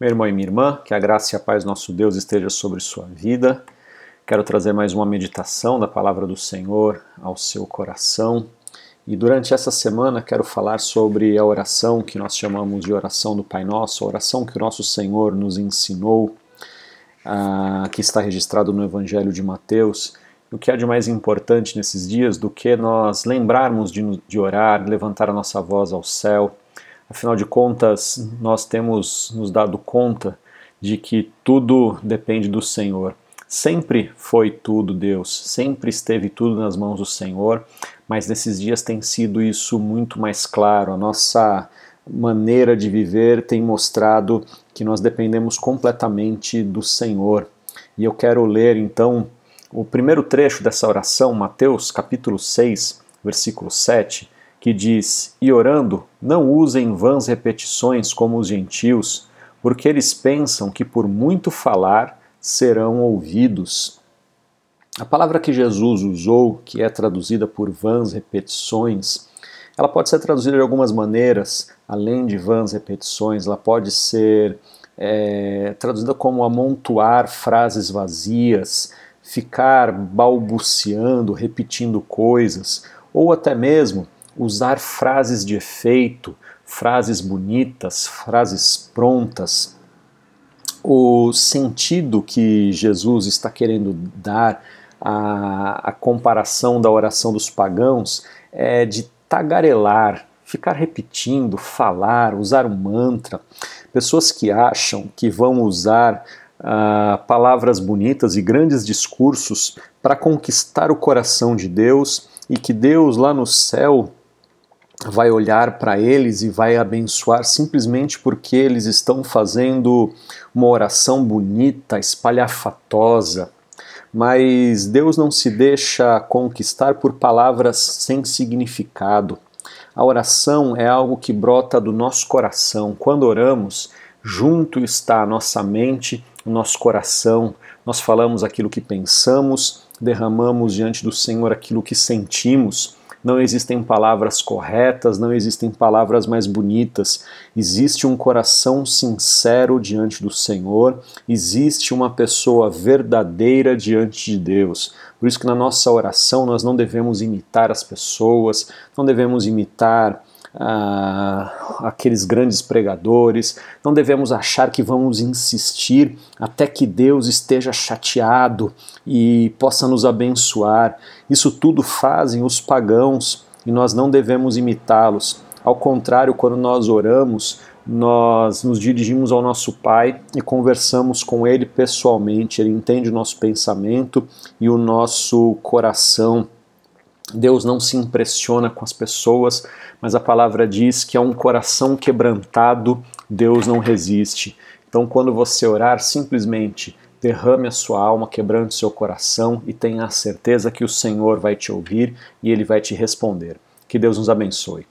Meu irmão e minha irmã, que a graça e a paz do nosso Deus esteja sobre sua vida. Quero trazer mais uma meditação da palavra do Senhor ao seu coração. E durante essa semana quero falar sobre a oração que nós chamamos de oração do Pai Nosso, a oração que o nosso Senhor nos ensinou, uh, que está registrado no Evangelho de Mateus. O que há de mais importante nesses dias do que nós lembrarmos de orar, levantar a nossa voz ao céu Afinal de contas, nós temos nos dado conta de que tudo depende do Senhor. Sempre foi tudo Deus, sempre esteve tudo nas mãos do Senhor, mas nesses dias tem sido isso muito mais claro. A nossa maneira de viver tem mostrado que nós dependemos completamente do Senhor. E eu quero ler então o primeiro trecho dessa oração, Mateus capítulo 6, versículo 7 que diz: E orando, não usem vãs repetições como os gentios, porque eles pensam que por muito falar serão ouvidos. A palavra que Jesus usou, que é traduzida por vãs repetições, ela pode ser traduzida de algumas maneiras, além de vãs repetições, ela pode ser é, traduzida como amontoar frases vazias, ficar balbuciando, repetindo coisas, ou até mesmo usar frases de efeito, frases bonitas, frases prontas. O sentido que Jesus está querendo dar à, à comparação da oração dos pagãos é de tagarelar, ficar repetindo, falar, usar um mantra. Pessoas que acham que vão usar uh, palavras bonitas e grandes discursos para conquistar o coração de Deus e que Deus lá no céu vai olhar para eles e vai abençoar simplesmente porque eles estão fazendo uma oração bonita, espalhafatosa. Mas Deus não se deixa conquistar por palavras sem significado. A oração é algo que brota do nosso coração. Quando oramos, junto está a nossa mente, o nosso coração. Nós falamos aquilo que pensamos, derramamos diante do Senhor aquilo que sentimos não existem palavras corretas, não existem palavras mais bonitas. Existe um coração sincero diante do Senhor, existe uma pessoa verdadeira diante de Deus. Por isso que na nossa oração nós não devemos imitar as pessoas, não devemos imitar ah, aqueles grandes pregadores, não devemos achar que vamos insistir até que Deus esteja chateado e possa nos abençoar. Isso tudo fazem os pagãos e nós não devemos imitá-los. Ao contrário, quando nós oramos, nós nos dirigimos ao nosso Pai e conversamos com Ele pessoalmente. Ele entende o nosso pensamento e o nosso coração. Deus não se impressiona com as pessoas, mas a palavra diz que é um coração quebrantado, Deus não resiste. Então, quando você orar, simplesmente derrame a sua alma, quebrante seu coração e tenha a certeza que o Senhor vai te ouvir e ele vai te responder. Que Deus nos abençoe.